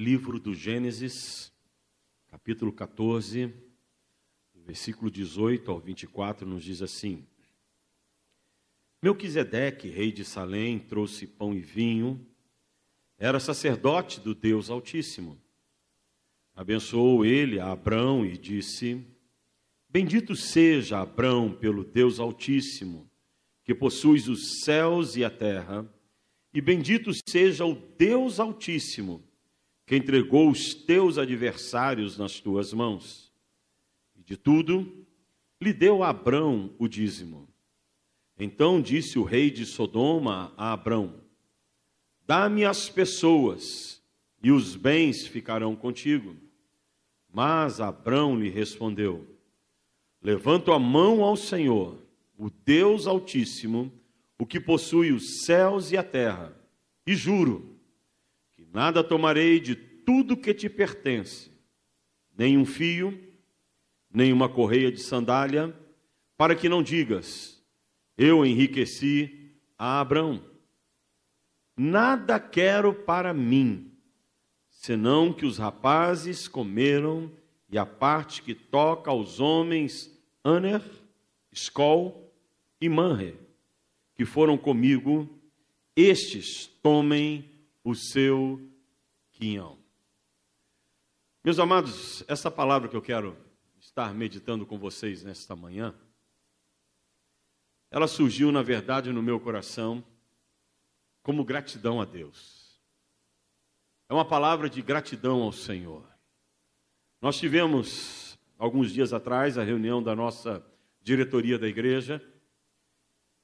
livro do Gênesis, capítulo 14, versículo 18 ao 24, nos diz assim: Melquisedeque, rei de Salém, trouxe pão e vinho, era sacerdote do Deus Altíssimo. Abençoou ele a Abrão e disse: Bendito seja Abrão pelo Deus Altíssimo, que possuis os céus e a terra, e bendito seja o Deus Altíssimo, que entregou os teus adversários nas tuas mãos. E de tudo lhe deu a Abrão o dízimo. Então disse o rei de Sodoma a Abrão: Dá-me as pessoas, e os bens ficarão contigo. Mas Abrão lhe respondeu: Levanto a mão ao Senhor, o Deus Altíssimo, o que possui os céus e a terra, e juro que nada tomarei de tudo que te pertence, nem um fio, nem uma correia de sandália, para que não digas: eu enriqueci a Abraão. Nada quero para mim, senão que os rapazes comeram e a parte que toca aos homens Aner, Skol e Manre, que foram comigo, estes tomem o seu quinhão. Meus amados, essa palavra que eu quero estar meditando com vocês nesta manhã, ela surgiu, na verdade, no meu coração como gratidão a Deus. É uma palavra de gratidão ao Senhor. Nós tivemos, alguns dias atrás, a reunião da nossa diretoria da igreja,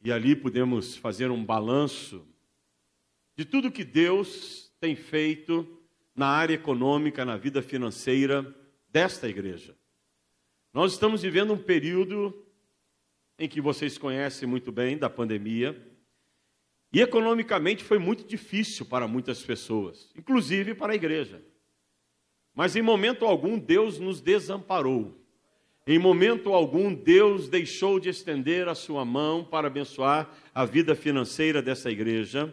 e ali pudemos fazer um balanço de tudo que Deus tem feito na área econômica, na vida financeira desta igreja. Nós estamos vivendo um período em que vocês conhecem muito bem da pandemia. E economicamente foi muito difícil para muitas pessoas, inclusive para a igreja. Mas em momento algum Deus nos desamparou. Em momento algum Deus deixou de estender a sua mão para abençoar a vida financeira dessa igreja.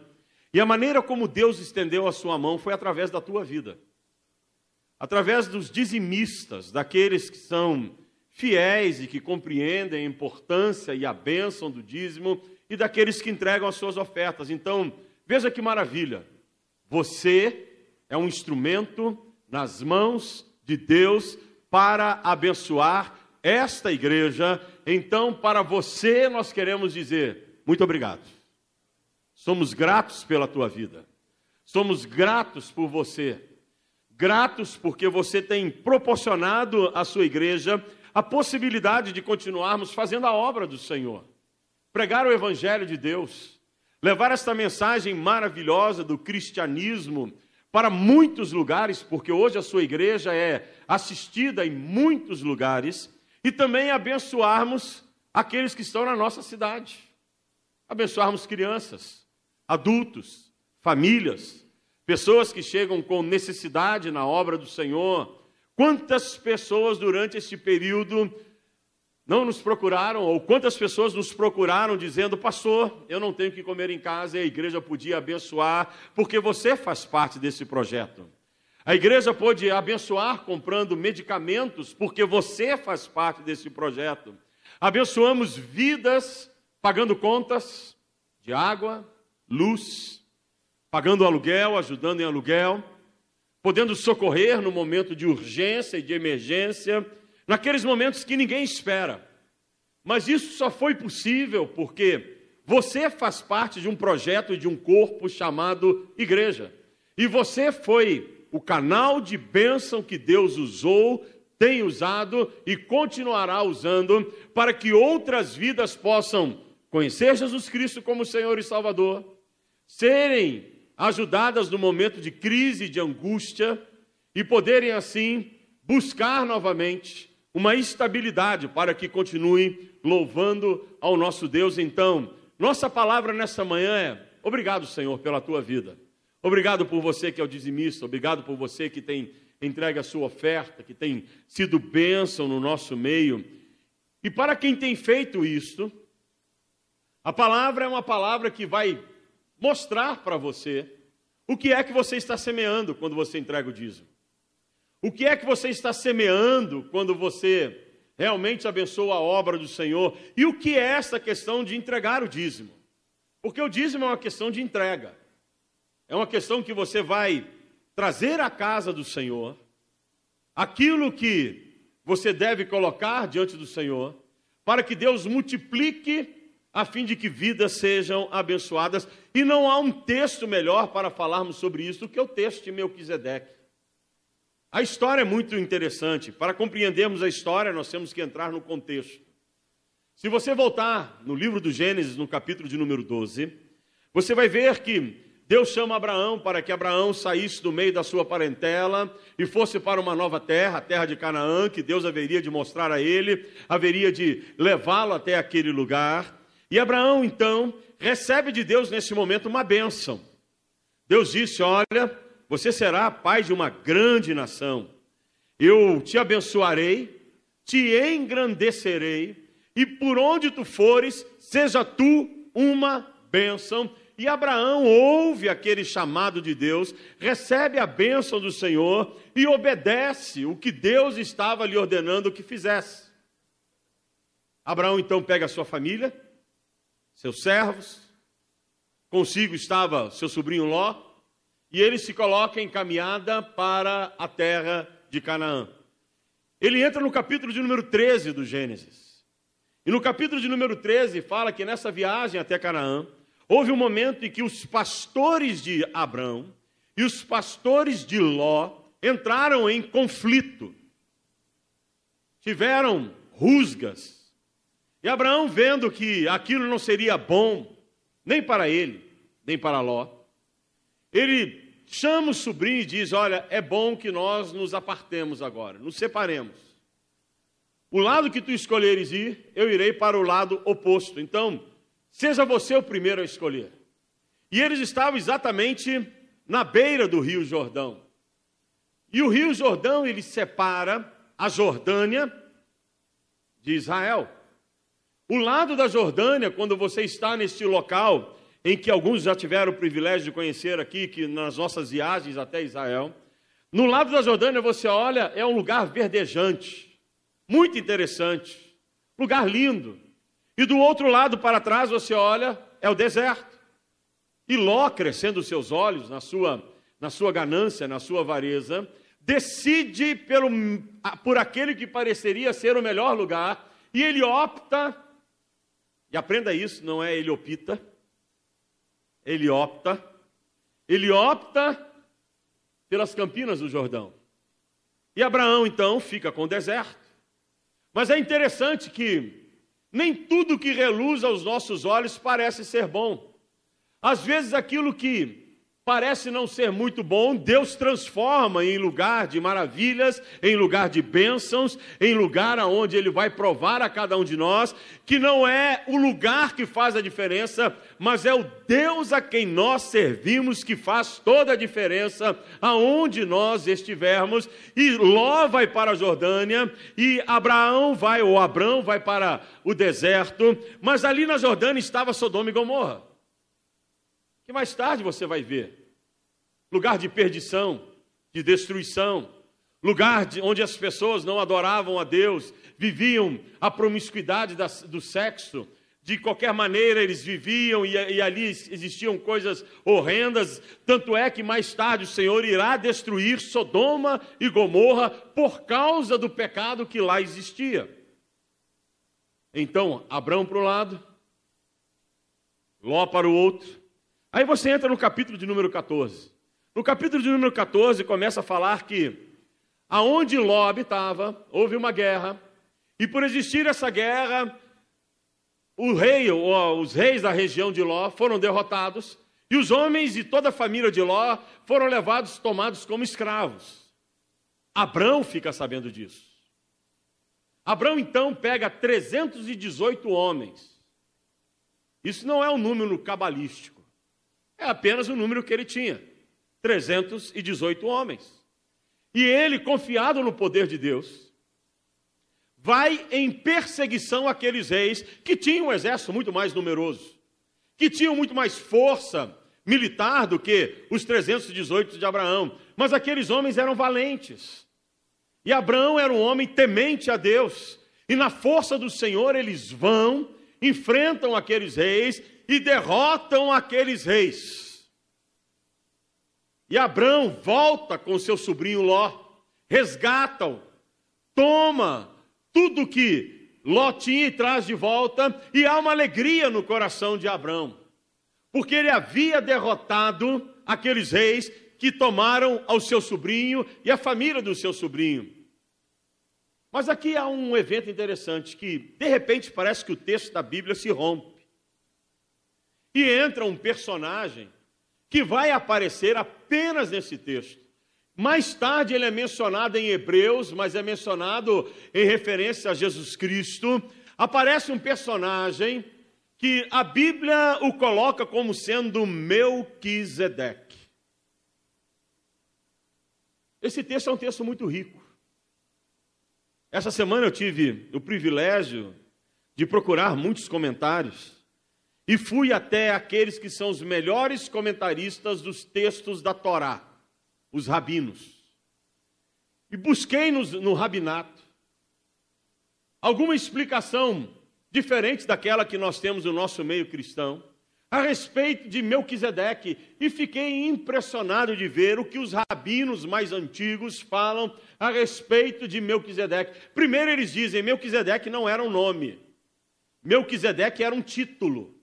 E a maneira como Deus estendeu a sua mão foi através da tua vida. Através dos dizimistas, daqueles que são fiéis e que compreendem a importância e a bênção do dízimo e daqueles que entregam as suas ofertas. Então, veja que maravilha. Você é um instrumento nas mãos de Deus para abençoar esta igreja. Então, para você, nós queremos dizer muito obrigado. Somos gratos pela tua vida. Somos gratos por você. Gratos porque você tem proporcionado à sua igreja a possibilidade de continuarmos fazendo a obra do Senhor, pregar o Evangelho de Deus, levar esta mensagem maravilhosa do cristianismo para muitos lugares, porque hoje a sua igreja é assistida em muitos lugares, e também abençoarmos aqueles que estão na nossa cidade, abençoarmos crianças, adultos, famílias, pessoas que chegam com necessidade na obra do Senhor Quantas pessoas durante este período não nos procuraram, ou quantas pessoas nos procuraram dizendo: Pastor, eu não tenho que comer em casa e a igreja podia abençoar, porque você faz parte desse projeto. A igreja pode abençoar comprando medicamentos, porque você faz parte desse projeto. Abençoamos vidas pagando contas de água, luz, pagando aluguel, ajudando em aluguel podendo socorrer no momento de urgência e de emergência, naqueles momentos que ninguém espera. Mas isso só foi possível porque você faz parte de um projeto de um corpo chamado igreja. E você foi o canal de bênção que Deus usou, tem usado e continuará usando para que outras vidas possam conhecer Jesus Cristo como Senhor e Salvador, serem ajudadas no momento de crise, de angústia, e poderem assim buscar novamente uma estabilidade para que continuem louvando ao nosso Deus. Então, nossa palavra nessa manhã é: obrigado, Senhor, pela tua vida. Obrigado por você que é o dizimista, obrigado por você que tem entregue a sua oferta, que tem sido bênção no nosso meio. E para quem tem feito isto, a palavra é uma palavra que vai mostrar para você o que é que você está semeando quando você entrega o dízimo? O que é que você está semeando quando você realmente abençoa a obra do Senhor? E o que é essa questão de entregar o dízimo? Porque o dízimo é uma questão de entrega. É uma questão que você vai trazer à casa do Senhor aquilo que você deve colocar diante do Senhor, para que Deus multiplique a fim de que vidas sejam abençoadas. E não há um texto melhor para falarmos sobre isso do que o texto de Melquisedeque. A história é muito interessante. Para compreendermos a história, nós temos que entrar no contexto. Se você voltar no livro do Gênesis, no capítulo de número 12, você vai ver que Deus chama Abraão para que Abraão saísse do meio da sua parentela e fosse para uma nova terra, a terra de Canaã, que Deus haveria de mostrar a ele, haveria de levá-lo até aquele lugar. E Abraão, então, recebe de Deus nesse momento uma bênção. Deus disse: Olha, você será pai de uma grande nação. Eu te abençoarei, te engrandecerei, e por onde tu fores, seja tu uma bênção. E Abraão ouve aquele chamado de Deus, recebe a bênção do Senhor e obedece o que Deus estava lhe ordenando que fizesse. Abraão então pega a sua família, seus servos, consigo estava seu sobrinho Ló, e ele se coloca em caminhada para a terra de Canaã. Ele entra no capítulo de número 13 do Gênesis. E no capítulo de número 13 fala que nessa viagem até Canaã, houve um momento em que os pastores de Abrão e os pastores de Ló entraram em conflito. Tiveram rusgas, e Abraão, vendo que aquilo não seria bom, nem para ele, nem para Ló, ele chama o sobrinho e diz: Olha, é bom que nós nos apartemos agora, nos separemos. O lado que tu escolheres ir, eu irei para o lado oposto. Então, seja você o primeiro a escolher. E eles estavam exatamente na beira do Rio Jordão. E o Rio Jordão, ele separa a Jordânia de Israel. O lado da Jordânia, quando você está neste local, em que alguns já tiveram o privilégio de conhecer aqui, que nas nossas viagens até Israel, no lado da Jordânia você olha, é um lugar verdejante, muito interessante, lugar lindo. E do outro lado para trás você olha, é o deserto. E Ló, crescendo os seus olhos na sua, na sua ganância, na sua avareza, decide pelo, por aquele que pareceria ser o melhor lugar, e ele opta e aprenda isso, não é ele opta, ele opta, ele opta pelas campinas do Jordão. E Abraão então fica com o deserto. Mas é interessante que nem tudo que reluz aos nossos olhos parece ser bom. Às vezes aquilo que parece não ser muito bom, Deus transforma em lugar de maravilhas, em lugar de bênçãos, em lugar aonde Ele vai provar a cada um de nós que não é o lugar que faz a diferença, mas é o Deus a quem nós servimos que faz toda a diferença aonde nós estivermos. E Ló vai para a Jordânia e Abraão vai, ou Abrão vai para o deserto, mas ali na Jordânia estava Sodoma e Gomorra que mais tarde você vai ver. Lugar de perdição, de destruição, lugar de, onde as pessoas não adoravam a Deus, viviam a promiscuidade da, do sexo, de qualquer maneira eles viviam e, e, ali existiam coisas horrendas. Tanto é que mais tarde o Senhor irá destruir Sodoma e Gomorra por causa do pecado que lá existia. Então, Abraão para um lado, Ló para o outro, Aí você entra no capítulo de número 14. No capítulo de número 14 começa a falar que aonde Ló habitava, houve uma guerra, e por existir essa guerra, o rei, ou os reis da região de Ló foram derrotados, e os homens e toda a família de Ló foram levados, tomados como escravos. Abrão fica sabendo disso. Abrão então pega 318 homens. Isso não é um número cabalístico. É apenas o número que ele tinha: 318 homens. E ele, confiado no poder de Deus, vai em perseguição àqueles reis que tinham um exército muito mais numeroso, que tinham muito mais força militar do que os 318 de Abraão, mas aqueles homens eram valentes. E Abraão era um homem temente a Deus, e na força do Senhor eles vão, enfrentam aqueles reis e derrotam aqueles reis. E Abraão volta com seu sobrinho Ló, resgata-o, toma tudo que Ló tinha e traz de volta, e há uma alegria no coração de Abraão, porque ele havia derrotado aqueles reis que tomaram ao seu sobrinho e a família do seu sobrinho. Mas aqui há um evento interessante que, de repente, parece que o texto da Bíblia se rompe. E entra um personagem que vai aparecer apenas nesse texto. Mais tarde ele é mencionado em Hebreus, mas é mencionado em referência a Jesus Cristo. Aparece um personagem que a Bíblia o coloca como sendo Melquisedeque. Esse texto é um texto muito rico. Essa semana eu tive o privilégio de procurar muitos comentários e fui até aqueles que são os melhores comentaristas dos textos da Torá, os rabinos. E busquei no, no rabinato alguma explicação diferente daquela que nós temos no nosso meio cristão a respeito de Melquisedeque e fiquei impressionado de ver o que os rabinos mais antigos falam a respeito de Melquisedeque. Primeiro eles dizem, Melquisedeque não era um nome. Melquisedeque era um título.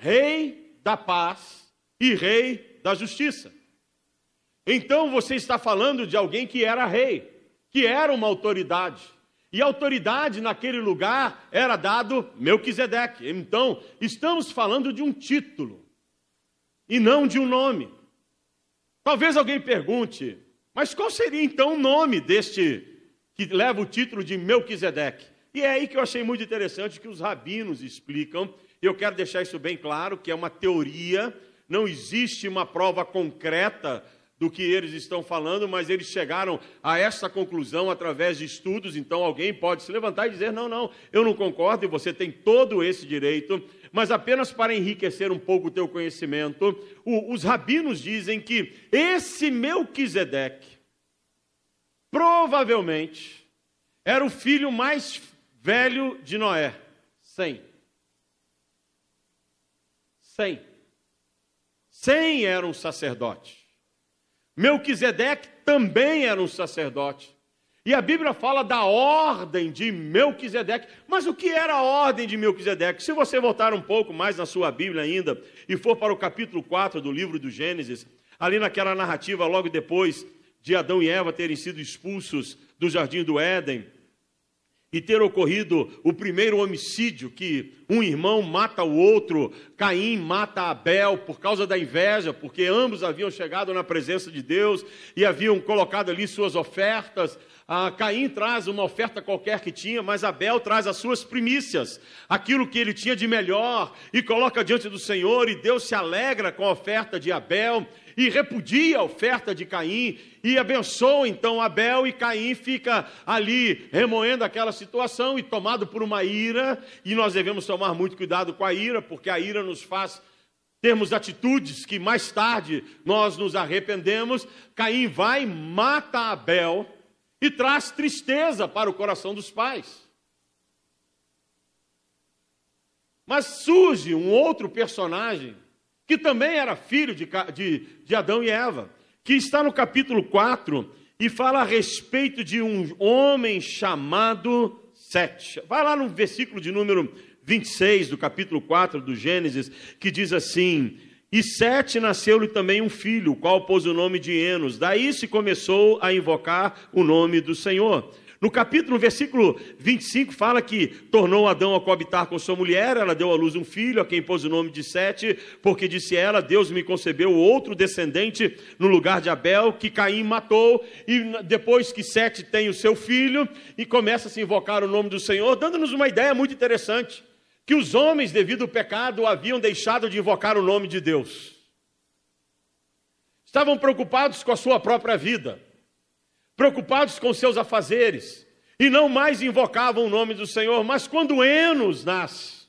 Rei da paz e rei da justiça. Então você está falando de alguém que era rei, que era uma autoridade. E autoridade naquele lugar era dado Melquisedeque. Então, estamos falando de um título e não de um nome. Talvez alguém pergunte, mas qual seria então o nome deste que leva o título de Melquisedeque? E é aí que eu achei muito interessante que os rabinos explicam, e eu quero deixar isso bem claro, que é uma teoria, não existe uma prova concreta do que eles estão falando, mas eles chegaram a essa conclusão através de estudos, então alguém pode se levantar e dizer: não, não, eu não concordo e você tem todo esse direito, mas apenas para enriquecer um pouco o teu conhecimento, o, os rabinos dizem que esse Melquisedeque provavelmente era o filho mais velho de Noé, 100. 100. 100 era um sacerdote. Melquisedeque também era um sacerdote. E a Bíblia fala da ordem de Melquisedeque. Mas o que era a ordem de Melquisedeque? Se você voltar um pouco mais na sua Bíblia ainda e for para o capítulo 4 do livro do Gênesis, ali naquela narrativa logo depois de Adão e Eva terem sido expulsos do jardim do Éden, e ter ocorrido o primeiro homicídio, que um irmão mata o outro, Caim mata Abel por causa da inveja, porque ambos haviam chegado na presença de Deus e haviam colocado ali suas ofertas. Ah, Caim traz uma oferta qualquer que tinha, mas Abel traz as suas primícias, aquilo que ele tinha de melhor, e coloca diante do Senhor, e Deus se alegra com a oferta de Abel, e repudia a oferta de Caim e abençoa então Abel e Caim fica ali remoendo aquela situação e tomado por uma ira, e nós devemos tomar muito cuidado com a ira, porque a ira nos faz termos atitudes que mais tarde nós nos arrependemos. Caim vai, mata Abel e traz tristeza para o coração dos pais. Mas surge um outro personagem que também era filho de, de, de Adão e Eva, que está no capítulo 4 e fala a respeito de um homem chamado Sete. Vai lá no versículo de número 26 do capítulo 4 do Gênesis, que diz assim: E Sete nasceu-lhe também um filho, o qual pôs o nome de Enos. Daí se começou a invocar o nome do Senhor. No capítulo, no versículo 25, fala que tornou Adão a coabitar com sua mulher, ela deu à luz um filho, a quem pôs o nome de Sete, porque disse ela: Deus me concebeu outro descendente no lugar de Abel, que Caim matou, e depois que Sete tem o seu filho, e começa a se invocar o nome do Senhor, dando-nos uma ideia muito interessante: que os homens, devido ao pecado, haviam deixado de invocar o nome de Deus. Estavam preocupados com a sua própria vida preocupados com seus afazeres, e não mais invocavam o nome do Senhor. Mas quando Enos nasce,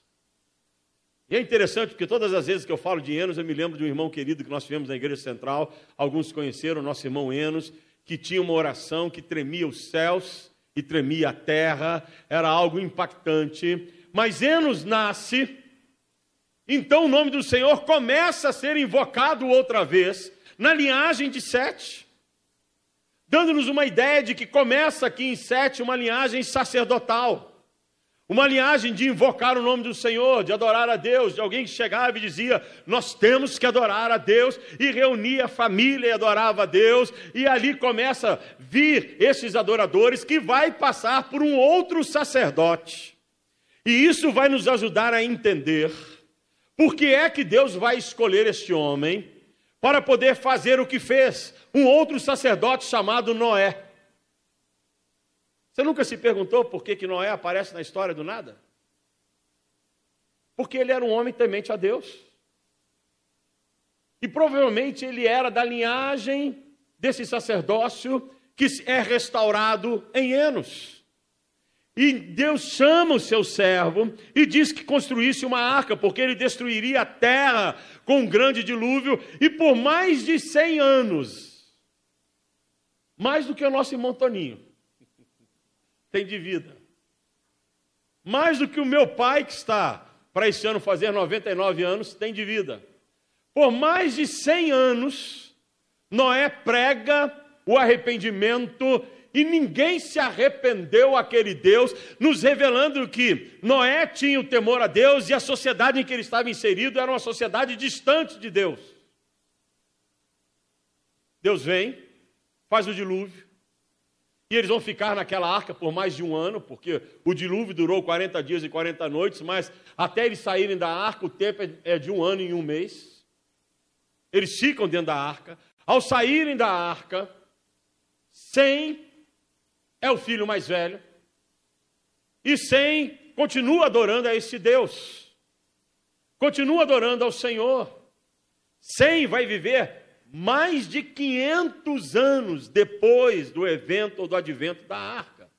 E é interessante porque todas as vezes que eu falo de Enos, eu me lembro de um irmão querido que nós tivemos na igreja central, alguns conheceram, nosso irmão Enos, que tinha uma oração que tremia os céus e tremia a terra, era algo impactante. Mas Enos nasce, então o nome do Senhor começa a ser invocado outra vez, na linhagem de Sete, dando-nos uma ideia de que começa aqui em Sete uma linhagem sacerdotal. Uma linhagem de invocar o nome do Senhor, de adorar a Deus, de alguém que chegava e dizia: Nós temos que adorar a Deus, e reunia a família e adorava a Deus, e ali começa a vir esses adoradores que vai passar por um outro sacerdote. E isso vai nos ajudar a entender por que é que Deus vai escolher este homem para poder fazer o que fez um outro sacerdote chamado Noé. Você nunca se perguntou por que, que Noé aparece na história do nada? Porque ele era um homem temente a Deus. E provavelmente ele era da linhagem desse sacerdócio que é restaurado em Enos. E Deus chama o seu servo e diz que construísse uma arca, porque ele destruiria a terra com um grande dilúvio, e por mais de 100 anos, mais do que o nosso irmão Toninho, tem de vida. Mais do que o meu pai, que está para esse ano fazer 99 anos, tem de vida. Por mais de 100 anos, Noé prega o arrependimento e ninguém se arrependeu aquele Deus, nos revelando que Noé tinha o temor a Deus e a sociedade em que ele estava inserido era uma sociedade distante de Deus. Deus vem, faz o dilúvio, e eles vão ficar naquela arca por mais de um ano, porque o dilúvio durou 40 dias e 40 noites, mas até eles saírem da arca, o tempo é, de um ano e um mês. Eles ficam dentro da arca. Ao saírem da arca, Sem é o filho mais velho, e Sem continua adorando a esse Deus, continua adorando ao Senhor. Sem vai viver mais de 500 anos depois do evento ou do advento da arca.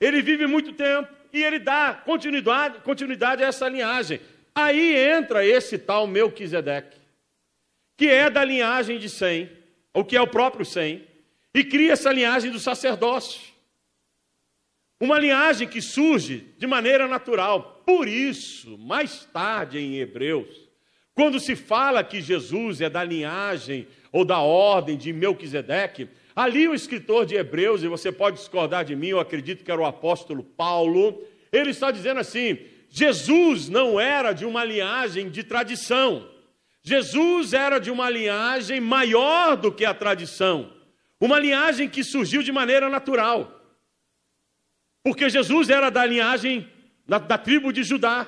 Ele vive muito tempo e ele dá continuidade, continuidade a essa linhagem. Aí entra esse tal Melquisedeque, que é da linhagem de Sem, ou que é o próprio Sem, e cria essa linhagem do sacerdócio. Uma linhagem que surge de maneira natural. Por isso, mais tarde em Hebreus, quando se fala que Jesus é da linhagem ou da ordem de Melquisedeque, ali o escritor de Hebreus, e você pode discordar de mim, eu acredito que era o apóstolo Paulo, ele está dizendo assim: Jesus não era de uma linhagem de tradição. Jesus era de uma linhagem maior do que a tradição, uma linhagem que surgiu de maneira natural. Porque Jesus era da linhagem da, da tribo de Judá.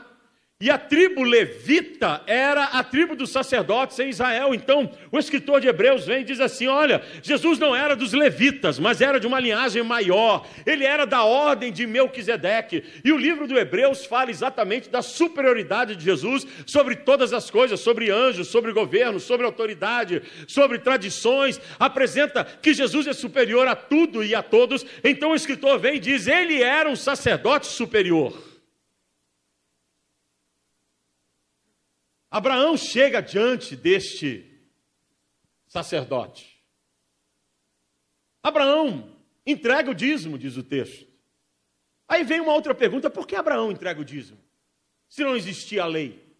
E a tribo levita era a tribo dos sacerdotes em Israel. Então, o escritor de Hebreus vem e diz assim: olha, Jesus não era dos levitas, mas era de uma linhagem maior. Ele era da ordem de Melquisedeque. E o livro do Hebreus fala exatamente da superioridade de Jesus sobre todas as coisas, sobre anjos, sobre governo, sobre autoridade, sobre tradições. Apresenta que Jesus é superior a tudo e a todos. Então, o escritor vem e diz: ele era um sacerdote superior. Abraão chega diante deste sacerdote. Abraão entrega o dízimo, diz o texto. Aí vem uma outra pergunta: por que Abraão entrega o dízimo? Se não existia a lei.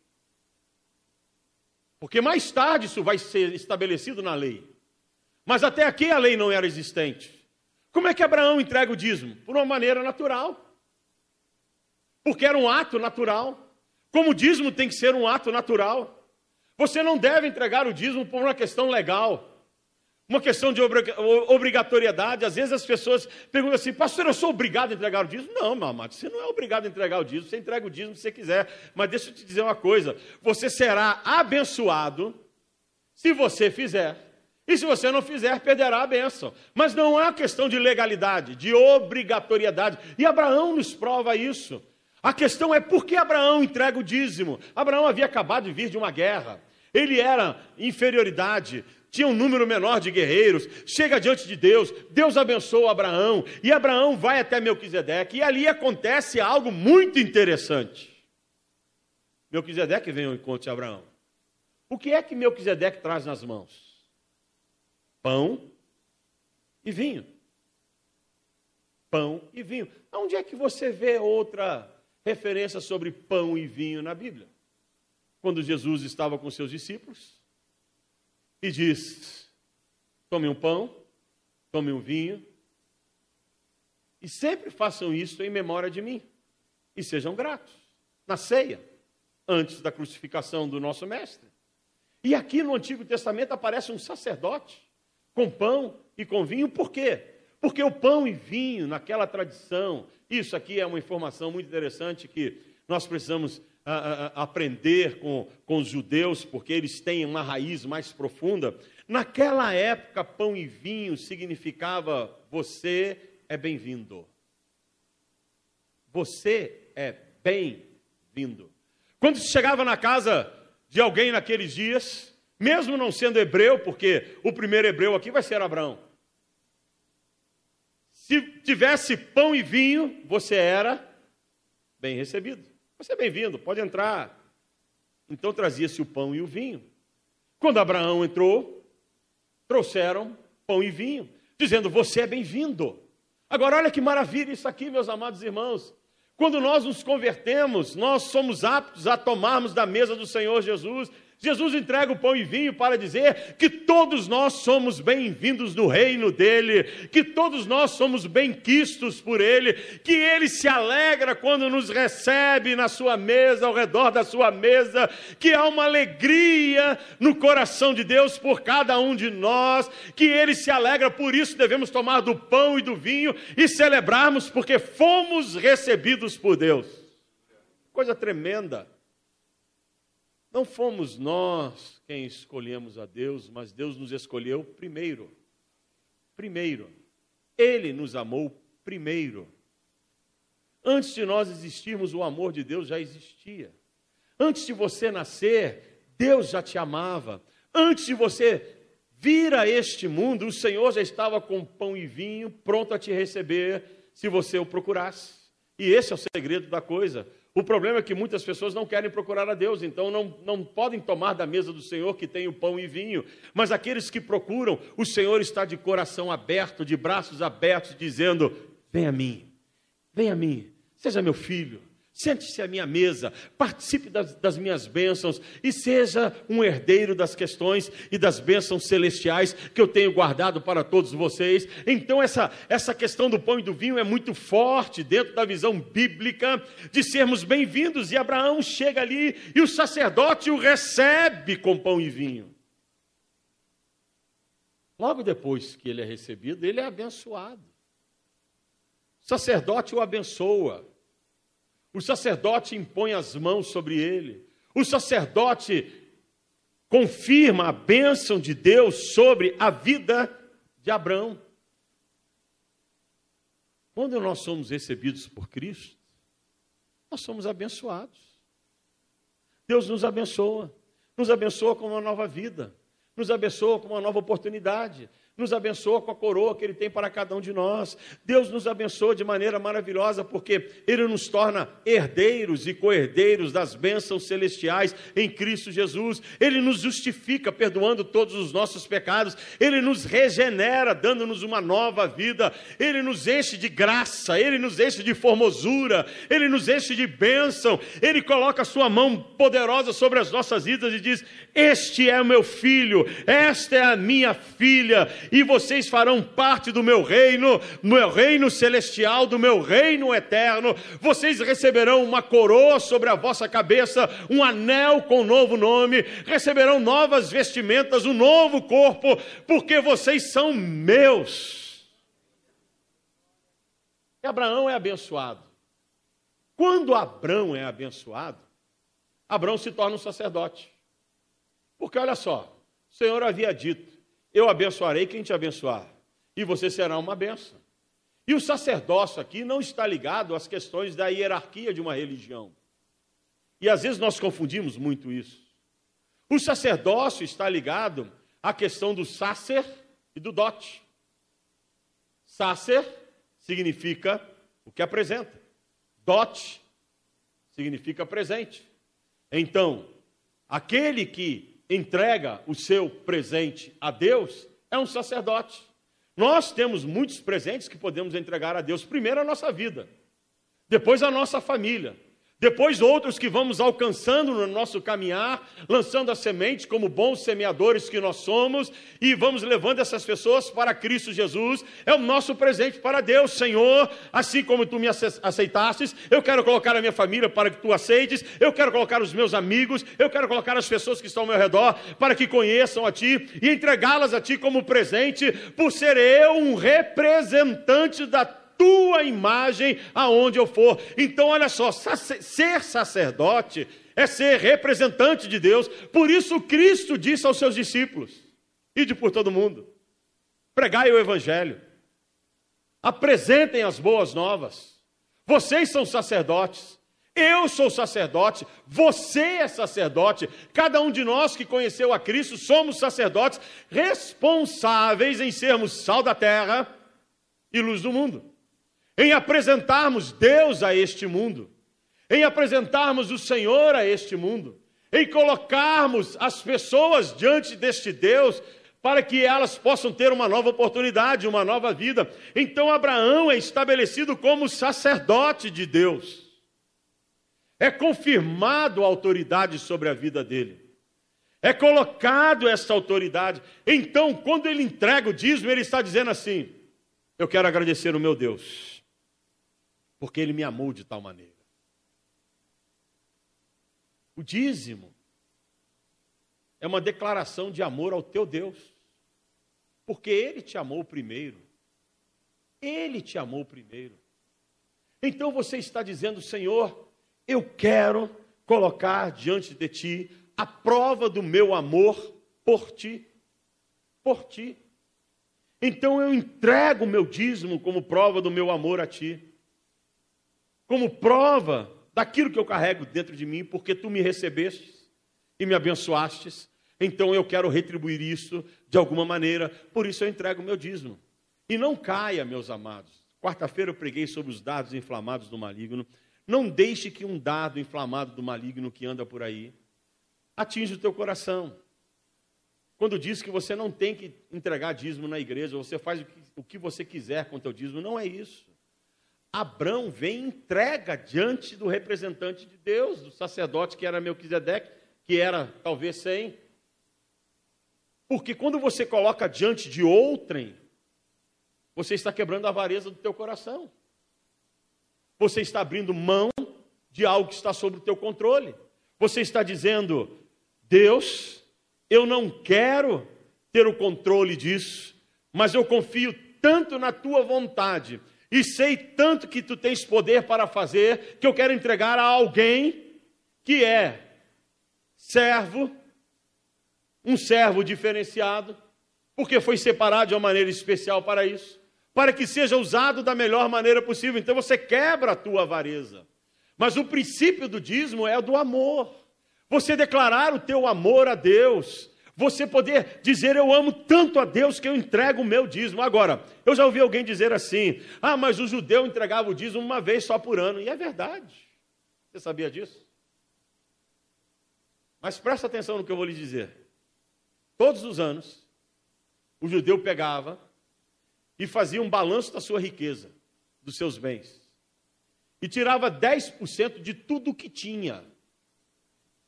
Porque mais tarde isso vai ser estabelecido na lei. Mas até aqui a lei não era existente. Como é que Abraão entrega o dízimo? Por uma maneira natural. Porque era um ato natural. Como o dízimo tem que ser um ato natural. Você não deve entregar o dízimo por uma questão legal, uma questão de obrigatoriedade. Às vezes as pessoas perguntam assim, pastor, eu sou obrigado a entregar o dízimo? Não, meu amado, você não é obrigado a entregar o dízimo, você entrega o dízimo se você quiser. Mas deixa eu te dizer uma coisa: você será abençoado se você fizer. E se você não fizer, perderá a bênção. Mas não é uma questão de legalidade, de obrigatoriedade. E Abraão nos prova isso. A questão é por que Abraão entrega o dízimo? Abraão havia acabado de vir de uma guerra. Ele era inferioridade, tinha um número menor de guerreiros, chega diante de Deus, Deus abençoa Abraão, e Abraão vai até Melquisedeque, e ali acontece algo muito interessante. Melquisedeque vem ao encontro de Abraão. O que é que Melquisedeque traz nas mãos? Pão e vinho. Pão e vinho. Onde é que você vê outra referência sobre pão e vinho na Bíblia? Quando Jesus estava com seus discípulos e diz: Tome um pão, tome um vinho, e sempre façam isso em memória de mim, e sejam gratos, na ceia, antes da crucificação do nosso Mestre. E aqui no Antigo Testamento aparece um sacerdote com pão e com vinho, por quê? Porque o pão e vinho, naquela tradição, isso aqui é uma informação muito interessante que nós precisamos a, a, a aprender com, com os judeus, porque eles têm uma raiz mais profunda. Naquela época, pão e vinho significava você é bem-vindo. Você é bem-vindo. Quando se chegava na casa de alguém naqueles dias, mesmo não sendo hebreu, porque o primeiro hebreu aqui vai ser Abraão. Se tivesse pão e vinho, você era bem recebido. Você é bem-vindo, pode entrar. Então trazia-se o pão e o vinho. Quando Abraão entrou, trouxeram pão e vinho, dizendo: Você é bem-vindo. Agora, olha que maravilha isso aqui, meus amados irmãos. Quando nós nos convertemos, nós somos aptos a tomarmos da mesa do Senhor Jesus Jesus entrega o pão e vinho para dizer que todos nós somos bem-vindos no reino dele, que todos nós somos bem-quistos por ele, que ele se alegra quando nos recebe na sua mesa, ao redor da sua mesa, que há uma alegria no coração de Deus por cada um de nós, que ele se alegra, por isso devemos tomar do pão e do vinho e celebrarmos porque fomos recebidos por Deus. Coisa tremenda. Não fomos nós quem escolhemos a Deus, mas Deus nos escolheu primeiro. Primeiro. Ele nos amou primeiro. Antes de nós existirmos, o amor de Deus já existia. Antes de você nascer, Deus já te amava. Antes de você vir a este mundo, o Senhor já estava com pão e vinho pronto a te receber, se você o procurasse. E esse é o segredo da coisa. O problema é que muitas pessoas não querem procurar a Deus, então não, não podem tomar da mesa do Senhor que tem o pão e vinho. Mas aqueles que procuram, o Senhor está de coração aberto, de braços abertos, dizendo: Vem a mim, vem a mim, seja meu filho, Sente-se à minha mesa, participe das, das, minhas bênçãos e seja um herdeiro das questões e das bênçãos celestiais que eu tenho guardado para todos vocês. Então, essa, essa questão do pão e do vinho é muito forte dentro da visão bíblica de sermos bem-vindos. E Abraão chega ali e o sacerdote o recebe com pão e vinho. Logo depois que ele é recebido, ele é abençoado. O sacerdote o abençoa. O sacerdote impõe as mãos sobre ele. O sacerdote confirma a bênção de Deus sobre a vida de Abraão. Quando nós somos recebidos por Cristo, nós somos abençoados. Deus nos abençoa, nos abençoa com uma nova vida, nos abençoa com uma nova oportunidade, nos abençoa com a coroa que Ele tem para cada um de nós. Deus nos abençoa de maneira maravilhosa, porque Ele nos torna herdeiros e co-herdeiros das bênçãos celestiais em Cristo Jesus. Ele nos justifica, perdoando todos os nossos pecados. Ele nos regenera, dando-nos uma nova vida. Ele nos enche de graça, Ele nos enche de formosura, Ele nos enche de bênção. Ele coloca a Sua mão poderosa sobre as nossas vidas e diz: Este é o meu filho, esta é a minha filha e vocês farão parte do meu reino, do meu reino celestial, do meu reino eterno. Vocês receberão uma coroa sobre a vossa cabeça, um anel com novo nome, receberão novas vestimentas, um novo corpo, porque vocês são meus. E Abraão é abençoado. Quando Abraão é abençoado, Abraão se torna um sacerdote. Porque olha só, o Senhor havia dito: eu abençoarei quem te abençoar, e você será uma benção. E o sacerdócio aqui não está ligado às questões da hierarquia de uma religião. E às vezes nós confundimos muito isso. O sacerdócio está ligado à questão do sacer e do dote. Sacer significa o que apresenta, dote significa presente. Então, aquele que entrega o seu presente a Deus é um sacerdote. Nós temos muitos presentes que podemos entregar a Deus. Primeiro, a nossa vida, depois, a nossa família, depois, outros que vamos alcançando no nosso caminhar, lançando a semente como bons semeadores que nós somos, e vamos levando essas pessoas para Cristo Jesus. É o nosso presente para Deus, Senhor. Assim como tu me aceitastes, eu quero colocar a minha família para que tu aceites, eu quero colocar os meus amigos, eu quero colocar as pessoas que estão ao meu redor para que conheçam a ti e entregá-las a ti como presente, por ser eu um representante da tua imagem aonde eu for. Então, olha só, ser sacerdote é ser representante de Deus. Por isso, Cristo disse aos seus discípulos: ide por todo mundo, pregai o Evangelho, apresentem as boas novas. Vocês são sacerdotes. Eu sou sacerdote, você é sacerdote, cada um de nós que conheceu a Cristo somos sacerdotes responsáveis em sermos sal da terra e luz do mundo em apresentarmos Deus a este mundo, em apresentarmos o Senhor a este mundo, em colocarmos as pessoas diante deste Deus para que elas possam ter uma nova oportunidade, uma nova vida. Então Abraão é estabelecido como sacerdote de Deus. É confirmado a autoridade sobre a vida dele. É colocado essa autoridade. Então, quando ele entrega o dízimo, ele está dizendo assim: Eu quero agradecer o meu Deus porque ele me amou de tal maneira. O dízimo é uma declaração de amor ao teu Deus, porque ele te amou primeiro. Ele te amou primeiro. Então você está dizendo, Senhor, eu quero colocar diante de ti a prova do meu amor por ti. Por ti. Então eu entrego o meu dízimo como prova do meu amor a ti como prova daquilo que eu carrego dentro de mim, porque tu me recebeste e me abençoastes, então eu quero retribuir isso de alguma maneira, por isso eu entrego o meu dízimo. E não caia, meus amados. Quarta-feira eu preguei sobre os dados inflamados do maligno. Não deixe que um dado inflamado do maligno que anda por aí atinja o teu coração. Quando diz que você não tem que entregar dízimo na igreja, você faz o que você quiser com o teu dízimo, não é isso. Abrão vem e entrega diante do representante de Deus, do sacerdote que era Melquisedeque, que era talvez sem. Porque quando você coloca diante de outrem, você está quebrando a avareza do teu coração. Você está abrindo mão de algo que está sob o teu controle. Você está dizendo: Deus, eu não quero ter o controle disso, mas eu confio tanto na tua vontade e sei tanto que tu tens poder para fazer, que eu quero entregar a alguém que é servo, um servo diferenciado, porque foi separado de uma maneira especial para isso, para que seja usado da melhor maneira possível. Então você quebra a tua avareza. Mas o princípio do dízimo é o do amor. Você declarar o teu amor a Deus, você poder dizer eu amo tanto a Deus que eu entrego o meu dízimo. Agora, eu já ouvi alguém dizer assim: ah, mas o judeu entregava o dízimo uma vez só por ano. E é verdade. Você sabia disso? Mas presta atenção no que eu vou lhe dizer. Todos os anos, o judeu pegava e fazia um balanço da sua riqueza, dos seus bens, e tirava 10% de tudo o que tinha.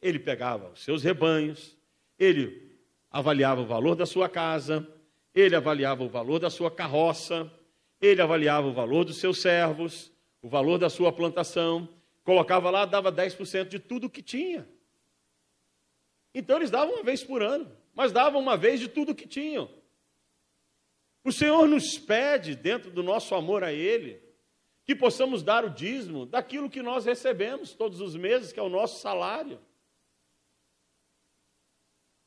Ele pegava os seus rebanhos, ele avaliava o valor da sua casa, ele avaliava o valor da sua carroça, ele avaliava o valor dos seus servos, o valor da sua plantação, colocava lá, dava 10% de tudo que tinha. Então eles davam uma vez por ano, mas davam uma vez de tudo que tinham. O Senhor nos pede, dentro do nosso amor a Ele, que possamos dar o dízimo daquilo que nós recebemos todos os meses, que é o nosso salário.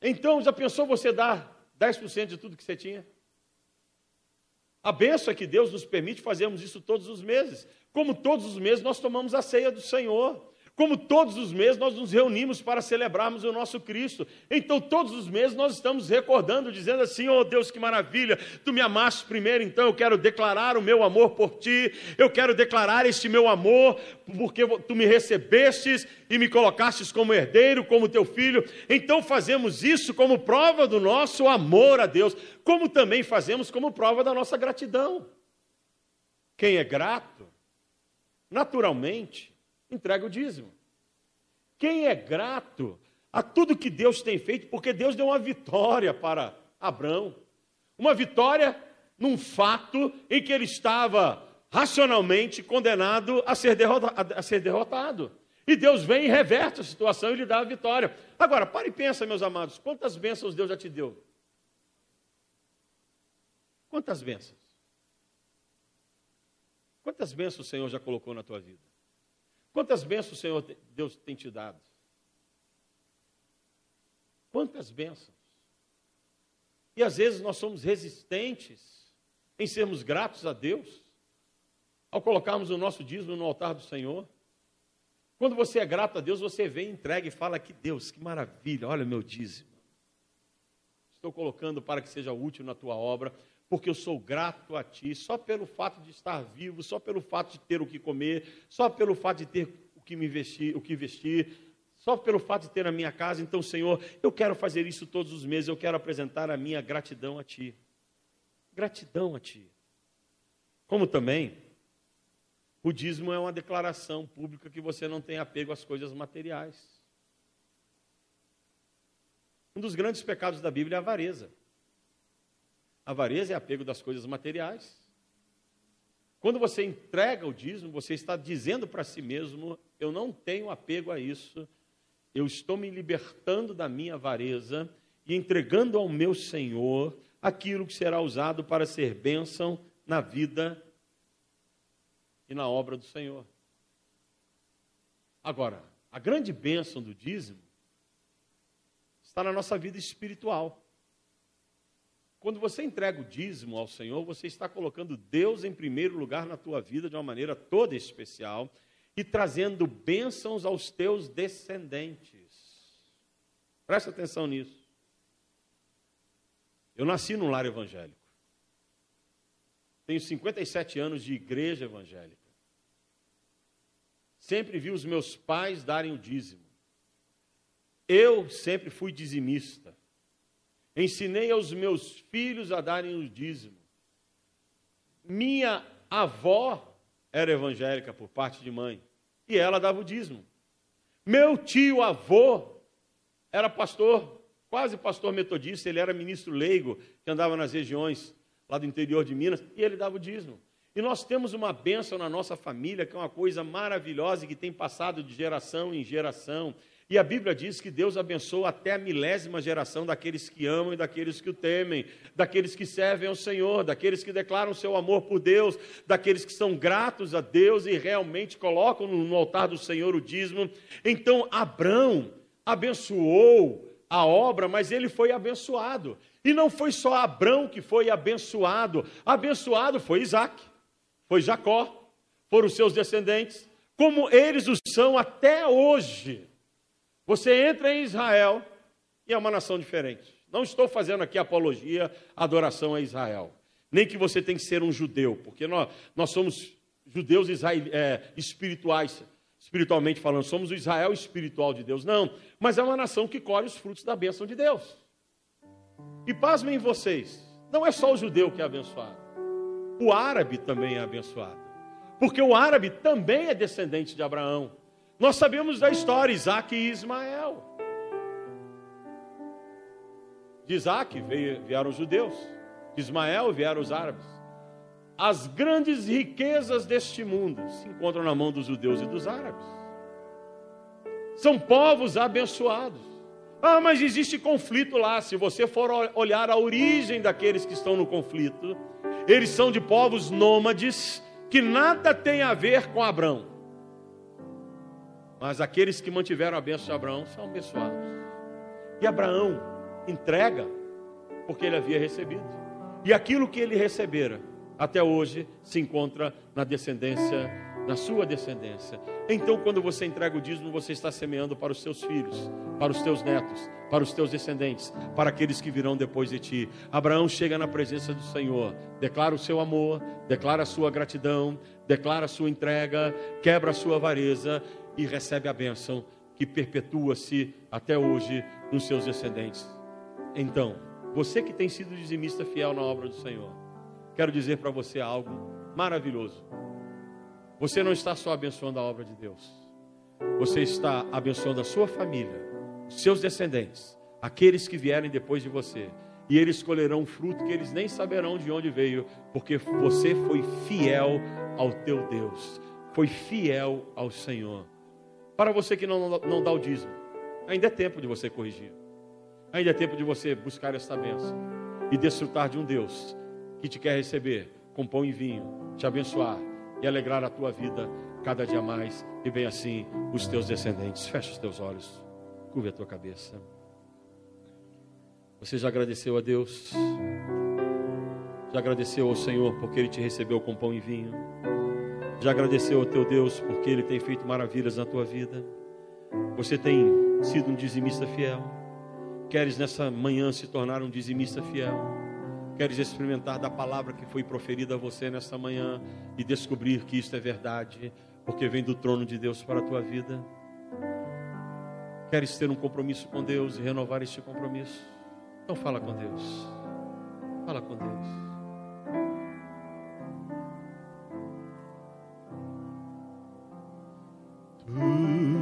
Então, já pensou você dar 10% de tudo que você tinha? A benção é que Deus nos permite fazermos isso todos os meses. Como todos os meses nós tomamos a ceia do Senhor. Como todos os meses nós nos reunimos para celebrarmos o nosso Cristo. Então, todos os meses nós estamos recordando, dizendo assim: Oh Deus, que maravilha, tu me amaste primeiro, então eu quero declarar o meu amor por ti, eu quero declarar este meu amor, porque tu me recebestes e me colocastes como herdeiro, como teu filho. Então, fazemos isso como prova do nosso amor a Deus, como também fazemos como prova da nossa gratidão. Quem é grato, naturalmente, entrega o dízimo. Quem é grato a tudo que Deus tem feito, porque Deus deu uma vitória para Abraão, uma vitória num fato em que ele estava racionalmente condenado a ser, derrotado, a ser derrotado. E Deus vem e reverte a situação e lhe dá a vitória. Agora, pare e pensa, meus amados, quantas bênçãos Deus já te deu? Quantas bênçãos? Quantas bênçãos o Senhor já colocou na tua vida? Quantas bênçãos o Senhor Deus tem te dado? Quantas bênçãos? E às vezes nós somos resistentes em sermos gratos a Deus, ao colocarmos o nosso dízimo no altar do Senhor. Quando você é grato a Deus, você vem, entrega e fala que Deus, que maravilha, olha meu dízimo. Estou colocando para que seja útil na tua obra, porque eu sou grato a Ti, só pelo fato de estar vivo, só pelo fato de ter o que comer, só pelo fato de ter o que me vestir, o que vestir, só pelo fato de ter a minha casa. Então, Senhor, eu quero fazer isso todos os meses, eu quero apresentar a minha gratidão a Ti. Gratidão a Ti. Como também, o dízimo é uma declaração pública que você não tem apego às coisas materiais. Um dos grandes pecados da Bíblia é a avareza. Avareza é apego das coisas materiais. Quando você entrega o dízimo, você está dizendo para si mesmo: eu não tenho apego a isso, eu estou me libertando da minha avareza e entregando ao meu Senhor aquilo que será usado para ser bênção na vida e na obra do Senhor. Agora, a grande bênção do dízimo está na nossa vida espiritual. Quando você entrega o dízimo ao Senhor, você está colocando Deus em primeiro lugar na tua vida de uma maneira toda especial e trazendo bênçãos aos teus descendentes. Presta atenção nisso. Eu nasci num lar evangélico. Tenho 57 anos de igreja evangélica. Sempre vi os meus pais darem o dízimo. Eu sempre fui dizimista. Ensinei aos meus filhos a darem o dízimo. Minha avó era evangélica por parte de mãe e ela dava o dízimo. Meu tio avô era pastor, quase pastor metodista, ele era ministro leigo que andava nas regiões lá do interior de Minas e ele dava o dízimo. E nós temos uma bênção na nossa família que é uma coisa maravilhosa e que tem passado de geração em geração. E a Bíblia diz que Deus abençoa até a milésima geração daqueles que amam e daqueles que o temem, daqueles que servem ao Senhor, daqueles que declaram seu amor por Deus, daqueles que são gratos a Deus e realmente colocam no altar do Senhor o dízimo. Então, Abraão abençoou a obra, mas ele foi abençoado. E não foi só Abraão que foi abençoado, abençoado foi Isaac, foi Jacó, foram seus descendentes, como eles o são até hoje. Você entra em Israel e é uma nação diferente. Não estou fazendo aqui apologia, adoração a Israel. Nem que você tem que ser um judeu, porque nós, nós somos judeus israel, é, espirituais, espiritualmente falando, somos o Israel espiritual de Deus. Não, mas é uma nação que colhe os frutos da bênção de Deus. E pasmem vocês, não é só o judeu que é abençoado, o árabe também é abençoado, porque o árabe também é descendente de Abraão. Nós sabemos da história, Isaac e Ismael. De Isaac vieram os judeus, de Ismael vieram os árabes. As grandes riquezas deste mundo se encontram na mão dos judeus e dos árabes. São povos abençoados. Ah, mas existe conflito lá. Se você for olhar a origem daqueles que estão no conflito, eles são de povos nômades que nada tem a ver com Abraão. Mas aqueles que mantiveram a bênção de Abraão são abençoados. E Abraão entrega porque ele havia recebido. E aquilo que ele recebera, até hoje, se encontra na descendência na sua descendência. Então, quando você entrega o dízimo, você está semeando para os seus filhos, para os teus netos, para os teus descendentes, para aqueles que virão depois de ti. Abraão chega na presença do Senhor, declara o seu amor, declara a sua gratidão, declara a sua entrega, quebra a sua avareza e recebe a bênção que perpetua-se até hoje nos seus descendentes. Então, você que tem sido dizimista fiel na obra do Senhor, quero dizer para você algo maravilhoso. Você não está só abençoando a obra de Deus, você está abençoando a sua família, seus descendentes, aqueles que vierem depois de você. E eles colherão fruto que eles nem saberão de onde veio, porque você foi fiel ao teu Deus, foi fiel ao Senhor. Para você que não, não dá o dízimo, ainda é tempo de você corrigir. Ainda é tempo de você buscar esta bênção e desfrutar de um Deus que te quer receber com pão e vinho, te abençoar e alegrar a tua vida cada dia mais e bem assim os teus descendentes. Fecha os teus olhos, curva a tua cabeça. Você já agradeceu a Deus? Já agradeceu ao Senhor porque Ele te recebeu com pão e vinho? Já agradeceu ao teu Deus porque Ele tem feito maravilhas na tua vida? Você tem sido um dizimista fiel? Queres nessa manhã se tornar um dizimista fiel? Queres experimentar da palavra que foi proferida a você nesta manhã e descobrir que isto é verdade, porque vem do trono de Deus para a tua vida? Queres ter um compromisso com Deus e renovar este compromisso? Então fala com Deus. Fala com Deus. Mm.